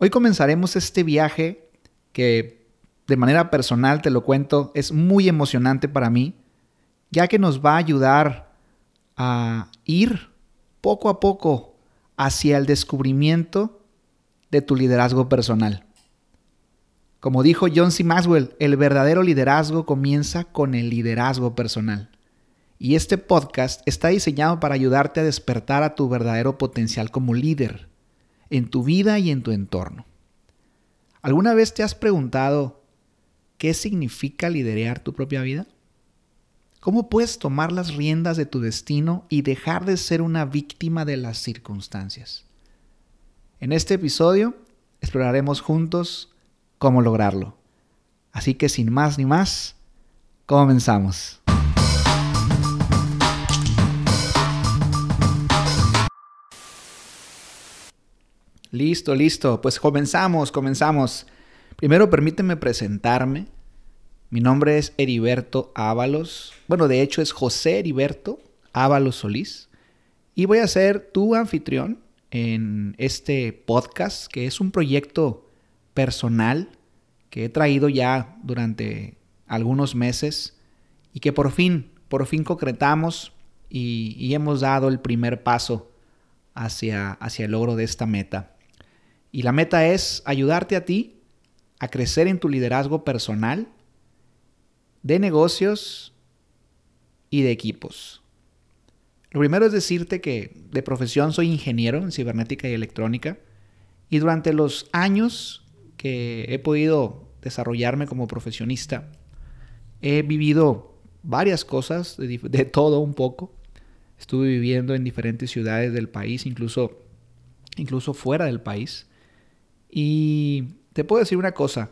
Hoy comenzaremos este viaje que de manera personal te lo cuento, es muy emocionante para mí, ya que nos va a ayudar a ir poco a poco hacia el descubrimiento de tu liderazgo personal. Como dijo John C. Maxwell, el verdadero liderazgo comienza con el liderazgo personal. Y este podcast está diseñado para ayudarte a despertar a tu verdadero potencial como líder en tu vida y en tu entorno. ¿Alguna vez te has preguntado qué significa liderar tu propia vida? ¿Cómo puedes tomar las riendas de tu destino y dejar de ser una víctima de las circunstancias? En este episodio exploraremos juntos cómo lograrlo. Así que sin más ni más, comenzamos. Listo, listo. Pues comenzamos, comenzamos. Primero permíteme presentarme. Mi nombre es Heriberto Ábalos. Bueno, de hecho es José Heriberto Ábalos Solís. Y voy a ser tu anfitrión en este podcast, que es un proyecto personal que he traído ya durante algunos meses y que por fin, por fin concretamos y, y hemos dado el primer paso hacia, hacia el logro de esta meta. Y la meta es ayudarte a ti a crecer en tu liderazgo personal, de negocios y de equipos. Lo primero es decirte que de profesión soy ingeniero en cibernética y electrónica y durante los años que he podido desarrollarme como profesionista, he vivido varias cosas, de, todo un poco. Estuve viviendo en diferentes ciudades del país, incluso, incluso fuera del país. Y te puedo decir una cosa,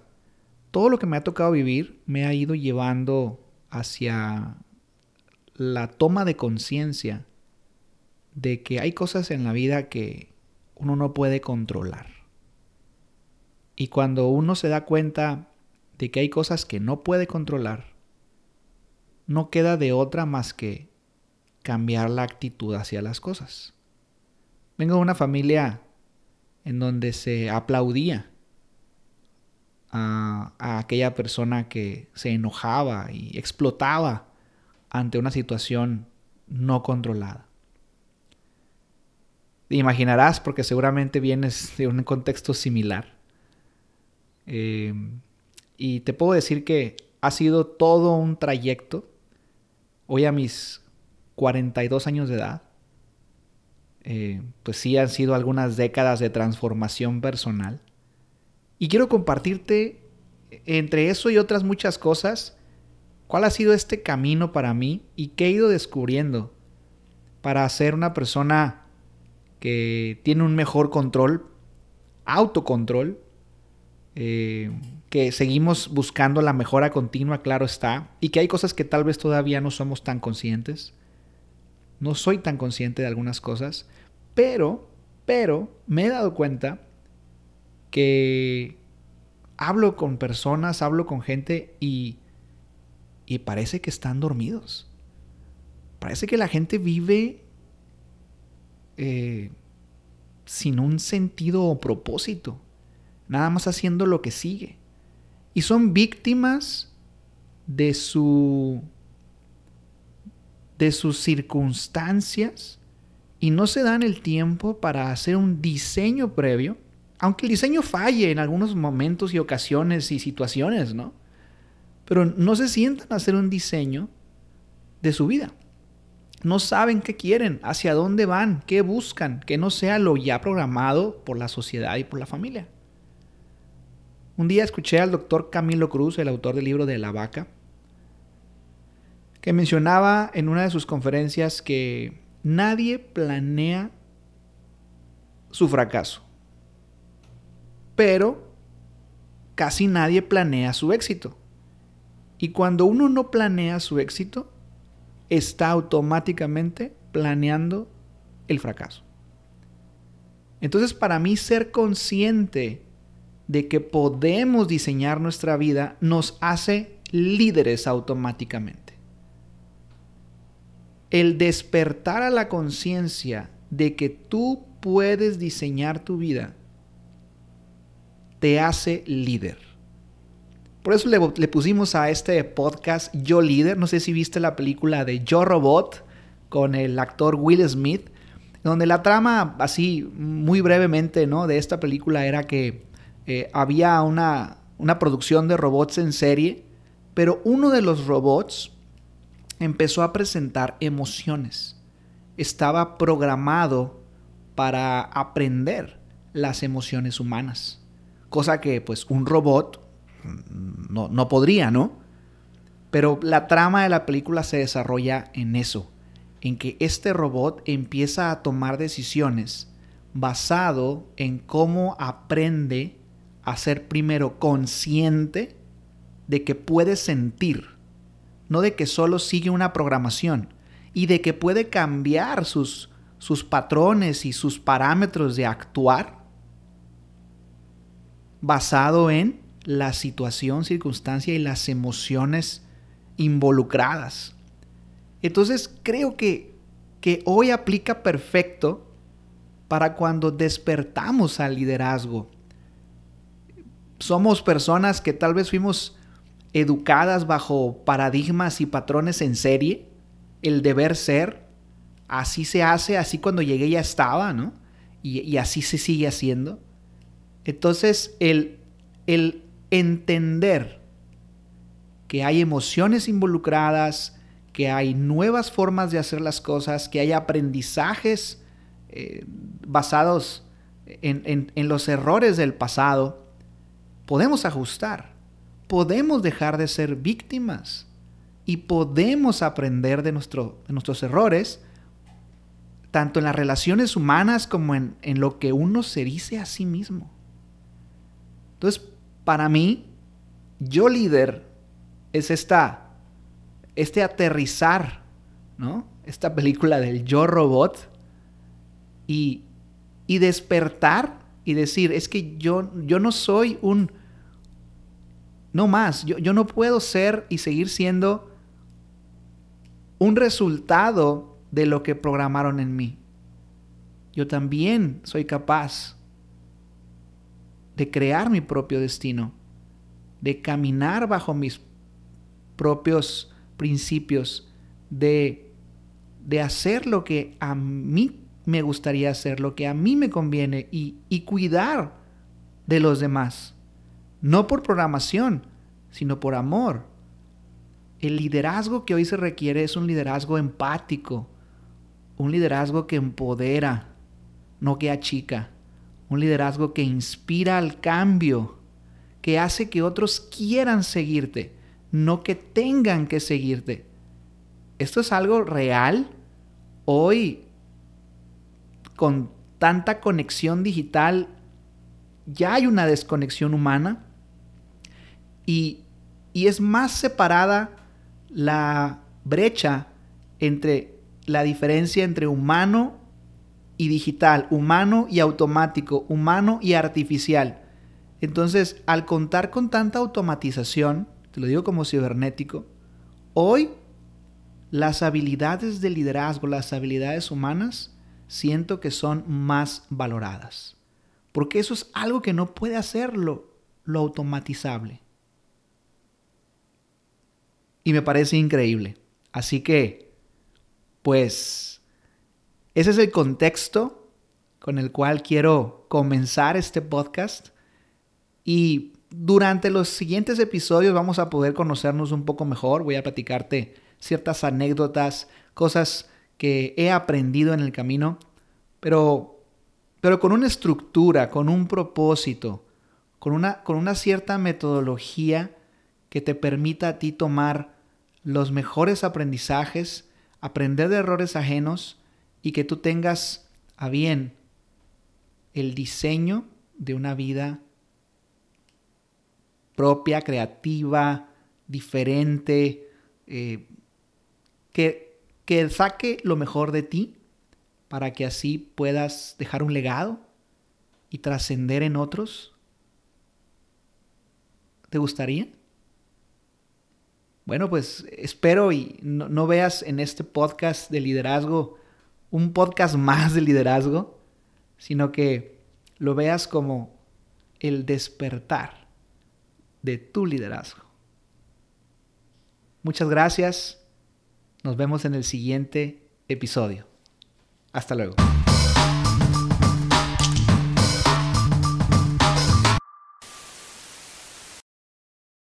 todo lo que me ha tocado vivir me ha ido llevando hacia la toma de conciencia de que hay cosas en la vida que uno no puede controlar. Y cuando uno se da cuenta de que hay cosas que no puede controlar, no queda de otra más que cambiar la actitud hacia las cosas. Vengo de una familia en donde se aplaudía a, aquella persona que se enojaba y explotaba ante una situación no controlada. imaginarás, porque seguramente vienes de un contexto similar. Eh, y te puedo decir que ha sido todo un trayecto. Hoy a mis 42 años de edad, eh, pues sí han sido algunas décadas de transformación personal. Y quiero compartirte, entre eso y otras muchas cosas, cuál ha sido este camino para mí y qué he ido descubriendo para ser una persona que tiene un mejor control, autocontrol, eh, que seguimos buscando la mejora continua, claro está, y que hay cosas que tal vez todavía no somos tan conscientes no soy tan consciente de algunas cosas, pero, pero me he dado cuenta que hablo con personas, hablo con gente y, y parece que están dormidos. Parece que la gente vive eh, sin un sentido o propósito, nada más haciendo lo que sigue. Y son víctimas de su de sus circunstancias y no se dan el tiempo para hacer un diseño previo, aunque el diseño falle en algunos momentos y ocasiones y situaciones, ¿no? Pero no se sientan a hacer un diseño de su vida. No saben qué quieren, hacia dónde van, qué buscan, que no sea lo ya programado por la sociedad y por la familia. Un día escuché al doctor Camilo Cruz, el autor del libro de La Vaca, que mencionaba en una de sus conferencias que nadie planea su fracaso, pero casi nadie planea su éxito. Y cuando uno no planea su éxito, está automáticamente planeando el fracaso. Entonces, para mí ser consciente de que podemos diseñar nuestra vida nos hace líderes automáticamente el despertar a la conciencia de que tú puedes diseñar tu vida te hace líder? Por eso le, pusimos a este podcast Yo Líder. No sé si viste la película de Yo Robot con el actor Will Smith, donde la trama, así muy brevemente, ¿no? De esta película era que eh, había una, una producción de robots en serie, pero uno de los robots empezó a presentar emociones. Estaba programado para aprender las emociones humanas, cosa que pues un robot no, no podría, ¿no? Pero la trama de la película se desarrolla en eso, en que este robot empieza a tomar decisiones basado en cómo aprende a ser primero consciente de que puede sentir, no de que solo sigue una programación, y de que puede cambiar sus, sus patrones y sus parámetros de actuar basado en la situación, circunstancia y las emociones involucradas. Entonces creo que, que hoy aplica perfecto para cuando despertamos al liderazgo. Somos personas que tal vez fuimos educadas bajo paradigmas y patrones en serie, el deber ser, así se hace, así cuando llegué ya estaba, ¿no? Y, así se sigue haciendo. Entonces, el, el entender que hay emociones involucradas, que hay nuevas formas de hacer las cosas, que hay aprendizajes eh, basados en, en los errores del pasado, podemos ajustar, podemos dejar de ser víctimas y podemos aprender de, nuestro, de nuestros errores, tanto en las relaciones humanas como en, en lo que uno se dice a sí mismo. Entonces, para mí, yo líder es esta, este aterrizar, ¿no? Esta película del yo robot y, y despertar y decir, es que yo, yo no soy un, no más, yo, yo no puedo ser y seguir siendo un resultado de lo que programaron en mí. Yo también soy capaz de crear mi propio destino, de caminar bajo mis propios principios, de, de hacer lo que a mí me gustaría hacer, lo que a mí me conviene y, y cuidar de los demás. No por programación, sino por amor. El liderazgo que hoy se requiere es un liderazgo empático, un liderazgo que empodera, no que achica. Un liderazgo que inspira al cambio, que hace que otros quieran seguirte, no que tengan que seguirte. Esto es algo real. Hoy, con tanta conexión digital, ya hay una desconexión humana y, es más separada la brecha entre la diferencia entre humano y digital, humano y automático, humano y artificial. Entonces, al contar con tanta automatización, te lo digo como cibernético, hoy las habilidades de liderazgo, las habilidades humanas, siento que son más valoradas. Porque eso es algo que no puede hacerlo lo automatizable. Y me parece increíble. Así que, pues, ese es el contexto con el cual quiero comenzar este podcast y durante los siguientes episodios vamos a poder conocernos un poco mejor. Voy a platicarte ciertas anécdotas, cosas que he aprendido en el camino, pero, pero con una estructura, con un propósito, con una, con una cierta metodología que te permita a ti tomar los mejores aprendizajes, aprender de errores ajenos y que tú tengas a bien el diseño de una vida propia, creativa, diferente, eh, que, que saque lo mejor de ti para que así puedas dejar un legado y trascender en otros? ¿Te gustaría? Bueno, pues espero y no, veas en este podcast de liderazgo un podcast más de liderazgo, sino que lo veas como el despertar de tu liderazgo. Muchas gracias. Nos vemos en el siguiente episodio. Hasta luego.